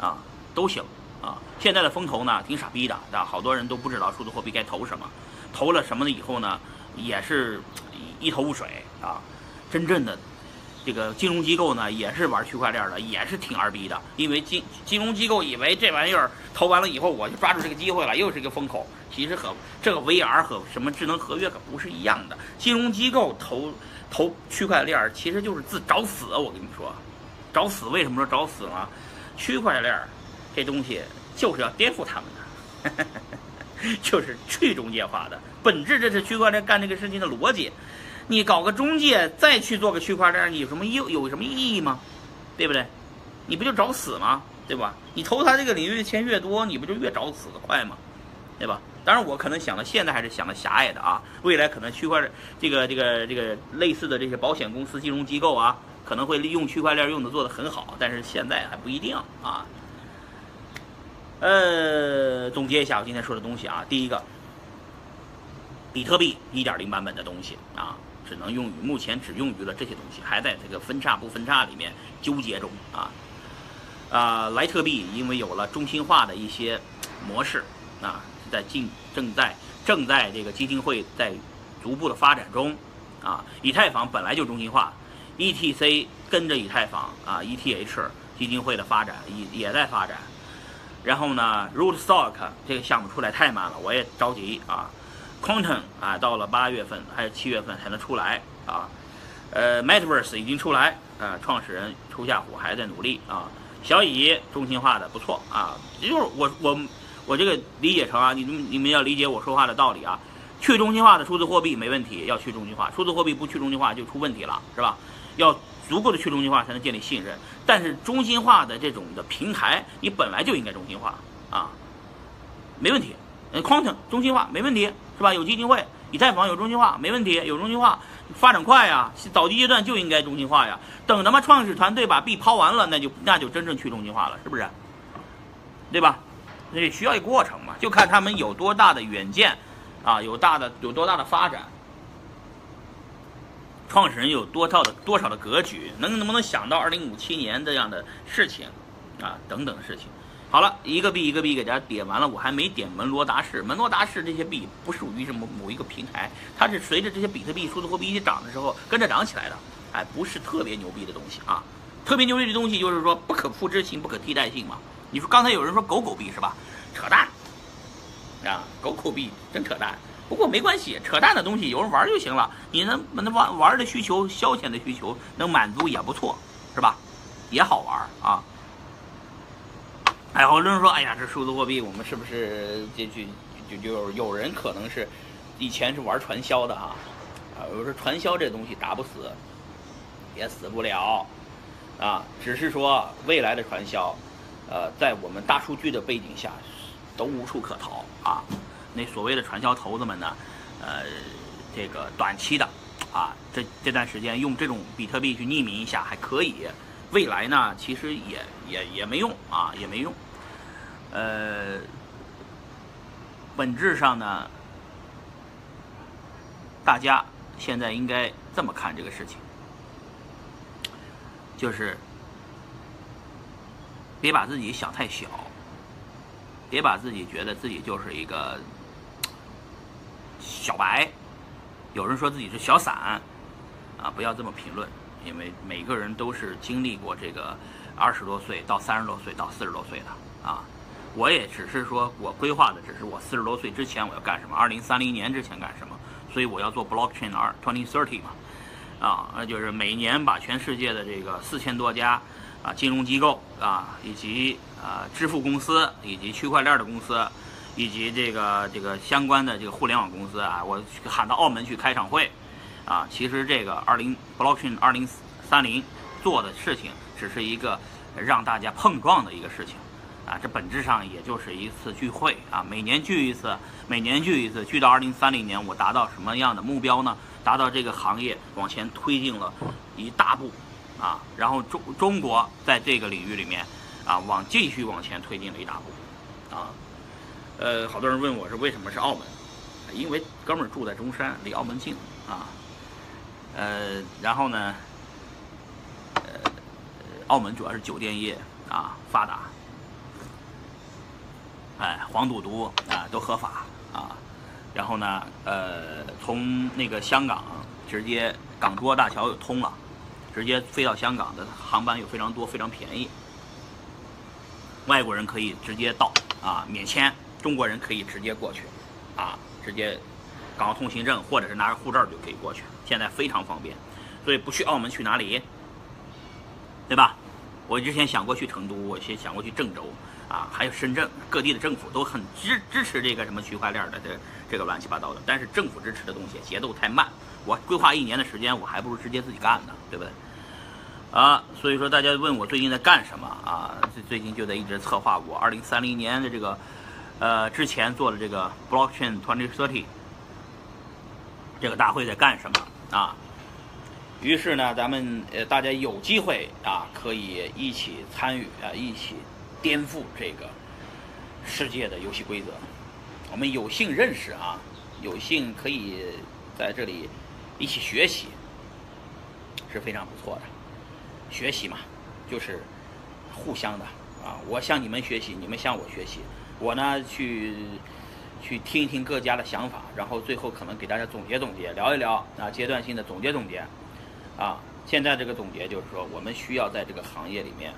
啊，都行啊。现在的风投呢，挺傻逼的，啊，好多人都不知道数字货币该投什么，投了什么了以后呢，也是一头雾水啊。真正的这个金融机构呢，也是玩区块链的，也是挺二逼的，因为金金融机构以为这玩意儿投完了以后，我就抓住这个机会了，又是一个风口。其实和这个 VR 和什么智能合约可不是一样的。金融机构投投区块链，其实就是自找死。我跟你说，找死。为什么说找死呢？区块链这东西就是要颠覆他们的，就是去中介化的本质。这是区块链干这个事情的逻辑。你搞个中介，再去做个区块链，你有什么意有什么意义吗？对不对？你不就找死吗？对吧？你投他这个领域的钱越多，你不就越找死的快吗？对吧？当然，我可能想的现在还是想的狭隘的啊。未来可能区块链这个这个这个类似的这些保险公司、金融机构啊，可能会利用区块链用的做的很好，但是现在还不一定啊。呃，总结一下我今天说的东西啊，第一个，比特币1.0版本的东西啊。只能用于目前只用于了这些东西，还在这个分叉不分叉里面纠结中啊啊！莱特币因为有了中心化的一些模式啊，在进正在正在这个基金会在逐步的发展中啊。以太坊本来就中心化，ETC 跟着以太坊啊，ETH 基金会的发展也也在发展。然后呢，Rootstock 这个项目出来太慢了，我也着急啊。Quantum 啊，到了八月份还是七月份才能出来啊？呃，Metaverse 已经出来啊，创始人初夏虎还在努力啊。小乙中心化的不错啊，就是我我我这个理解成啊，你们你们要理解我说话的道理啊。去中心化的数字货币没问题，要去中心化，数字货币不去中心化就出问题了，是吧？要足够的去中心化才能建立信任。但是中心化的这种的平台，你本来就应该中心化啊，没问题。嗯，Quantum 中心化没问题。是吧？有基金会，以太坊有中心化，没问题。有中心化，发展快呀。早期阶段就应该中心化呀。等他妈创始团队把币抛完了，那就那就真正去中心化了，是不是？对吧？那需要一个过程嘛，就看他们有多大的远见，啊，有大的有多大的发展，创始人有多套的多少的格局，能能不能想到二零五七年这样的事情，啊，等等事情。好了，一个币一个币给大家点完了，我还没点门罗达士。门罗达士这些币不属于什么某一个平台，它是随着这些比特币、数字货币一起涨的时候跟着涨起来的，哎，不是特别牛逼的东西啊。特别牛逼的东西就是说不可复制性、不可替代性嘛。你说刚才有人说狗狗币是吧？扯淡啊，狗狗币真扯淡。不过没关系，扯淡的东西有人玩就行了。你能能玩玩的需求、消遣的需求能满足也不错，是吧？也好玩啊。哎，好多人说，哎呀，这数字货币，我们是不是就就就就有人可能是以前是玩传销的啊？啊，我说传销这东西打不死，也死不了啊，只是说未来的传销，呃，在我们大数据的背景下，都无处可逃啊。那所谓的传销头子们呢，呃，这个短期的啊，这这段时间用这种比特币去匿名一下还可以。未来呢，其实也也也没用啊，也没用。呃，本质上呢，大家现在应该这么看这个事情，就是别把自己想太小，别把自己觉得自己就是一个小白。有人说自己是小散，啊，不要这么评论。因为每个人都是经历过这个二十多岁到三十多岁到四十多岁的啊，我也只是说我规划的只是我四十多岁之前我要干什么，二零三零年之前干什么，所以我要做 blockchain 二 twenty thirty 嘛，啊，那就是每年把全世界的这个四千多家啊金融机构啊以及啊支付公司以及区块链的公司以及这个这个相关的这个互联网公司啊，我喊到澳门去开场会。啊，其实这个二零 blockchain 二零三零做的事情，只是一个让大家碰撞的一个事情，啊，这本质上也就是一次聚会啊，每年聚一次，每年聚一次，聚到二零三零年，我达到什么样的目标呢？达到这个行业往前推进了一大步，啊，然后中中国在这个领域里面，啊，往继续往前推进了一大步，呃，好多人问我是为什么是澳门，因为哥们儿住在中山，离澳门近，啊。呃，然后呢，呃，澳门主要是酒店业啊发达，哎黄赌毒啊都合法啊，然后呢，呃，从那个香港直接港珠澳大桥又通了，直接飞到香港的航班又非常多，非常便宜，外国人可以直接到啊，免签，中国人可以直接过去，啊，直接港澳通行证或者是拿着护照就可以过去，现在非常方便，所以不去澳门去哪里？对吧？我之前想过去成都，我先想过去郑州，啊，还有深圳，各地的政府都很支支持这个什么区块链的这这个乱七八糟的。但是政府支持的东西节奏太慢，我规划一年的时间，我还不如直接自己干呢，对不对？啊，所以说大家问我最近在干什么啊？最最近就在一直策划我二零三零年的这个，呃，之前做的这个 Blockchain Twenty Thirty 这个大会在干什么啊？于是呢，咱们呃大家有机会啊，可以一起参与啊，一起颠覆这个世界的游戏规则。我们有幸认识啊，有幸可以在这里一起学习，是非常不错的。学习嘛，就是互相的啊，我向你们学习，你们向我学习。我呢去去听一听各家的想法，然后最后可能给大家总结总结，聊一聊啊，阶段性的总结总结。啊，现在这个总结就是说，我们需要在这个行业里面，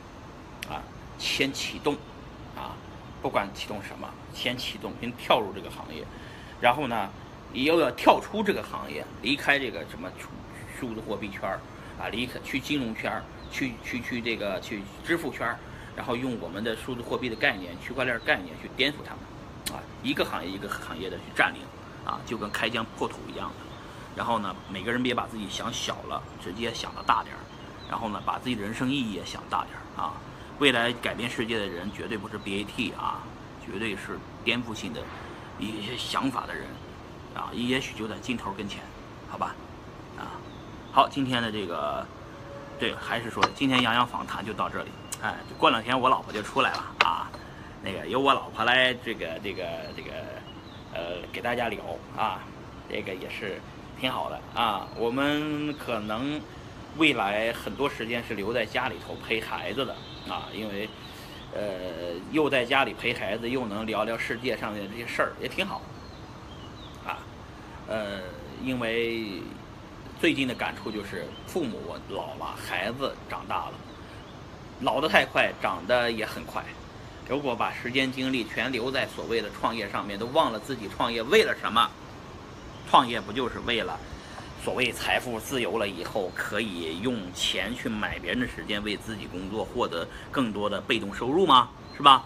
啊，先启动，啊，不管启动什么，先启动，先跳入这个行业，然后呢，又要跳出这个行业，离开这个什么数数字货币圈儿，啊，离开去金融圈儿，去去去这个去支付圈儿，然后用我们的数字货币的概念、区块链概念去颠覆他们，啊，一个行业一个行业的去占领，啊，就跟开疆破土一样的。然后呢，每个人别把自己想小了，直接想的大点儿。然后呢，把自己的人生意义也想大点儿啊。未来改变世界的人绝对不是 BAT 啊，绝对是颠覆性的一些想法的人啊。也许就在镜头跟前，好吧？啊，好，今天的这个，对，还是说今天杨洋访谈就到这里。哎，过两天我老婆就出来了啊，那个由我老婆来这个这个这个呃给大家聊啊，这个也是。挺好的啊，我们可能未来很多时间是留在家里头陪孩子的啊，因为呃又在家里陪孩子，又能聊聊世界上的这些事儿，也挺好啊。呃，因为最近的感触就是，父母老了，孩子长大了，老得太快，长得也很快。如果把时间精力全留在所谓的创业上面，都忘了自己创业为了什么。创业不就是为了所谓财富自由了以后，可以用钱去买别人的时间，为自己工作，获得更多的被动收入吗？是吧？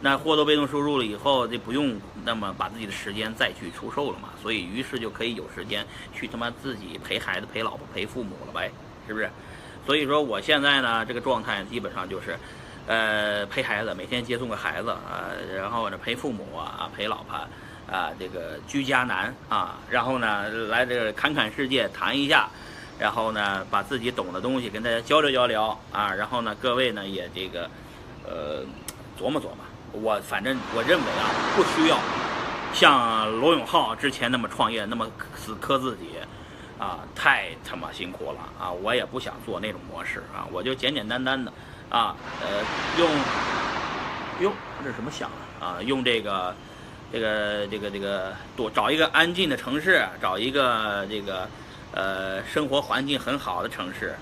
那获得被动收入了以后，就不用那么把自己的时间再去出售了嘛。所以，于是就可以有时间去他妈自己陪孩子、陪老婆、陪父母了呗，是不是？所以说，我现在呢，这个状态基本上就是，呃，陪孩子，每天接送个孩子啊，然后呢，陪父母啊，陪老婆。啊，这个居家难啊，然后呢，来这个侃侃世界谈一下，然后呢，把自己懂的东西跟大家交流交流啊，然后呢，各位呢也这个，呃，琢磨琢磨。我反正我认为啊，不需要像罗永浩之前那么创业那么死磕自己啊，太他妈辛苦了啊！我也不想做那种模式啊，我就简简单单的啊，呃，用，哟，这什么响啊？啊，用这个。这个这个这个多找一个安静的城市，找一个这个呃生活环境很好的城市，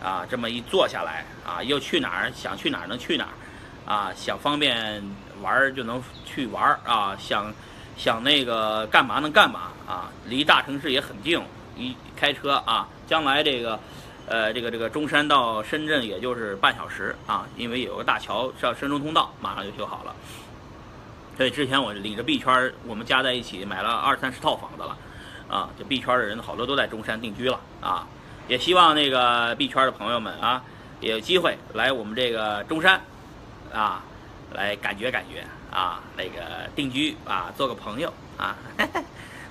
啊，这么一坐下来啊，又去哪儿想去哪儿能去哪儿，啊，想方便玩就能去玩儿啊，想想那个干嘛能干嘛啊，离大城市也很近，一开车啊，将来这个呃这个这个中山到深圳也就是半小时啊，因为有个大桥叫深中通道，马上就修好了。所以之前我领着币圈，我们加在一起买了二三十套房子了，啊，这币圈的人好多都在中山定居了啊，也希望那个币圈的朋友们啊，也有机会来我们这个中山，啊，来感觉感觉啊，那个定居啊，做个朋友啊，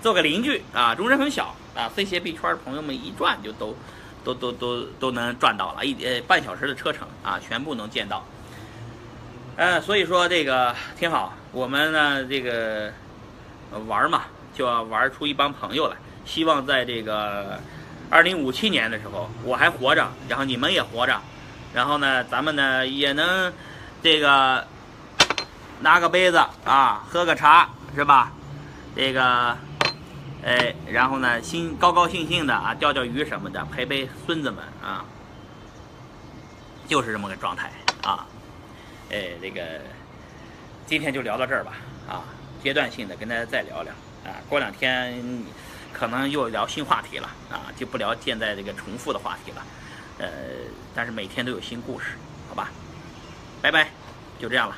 做个邻居啊，中山很小啊，这些币圈的朋友们一转就都，都都都都能转到了，一呃半小时的车程啊，全部能见到。呃，所以说这个挺好。我们呢，这个玩嘛，就要玩出一帮朋友来。希望在这个二零五七年的时候，我还活着，然后你们也活着，然后呢，咱们呢也能这个拿个杯子啊，喝个茶是吧？这个，哎，然后呢，心高高兴兴的啊，钓钓鱼什么的，陪陪孙子们啊，就是这么个状态啊。哎，这个今天就聊到这儿吧啊，阶段性的跟大家再聊聊啊，过两天可能又聊新话题了啊，就不聊现在这个重复的话题了，呃，但是每天都有新故事，好吧？拜拜，就这样了。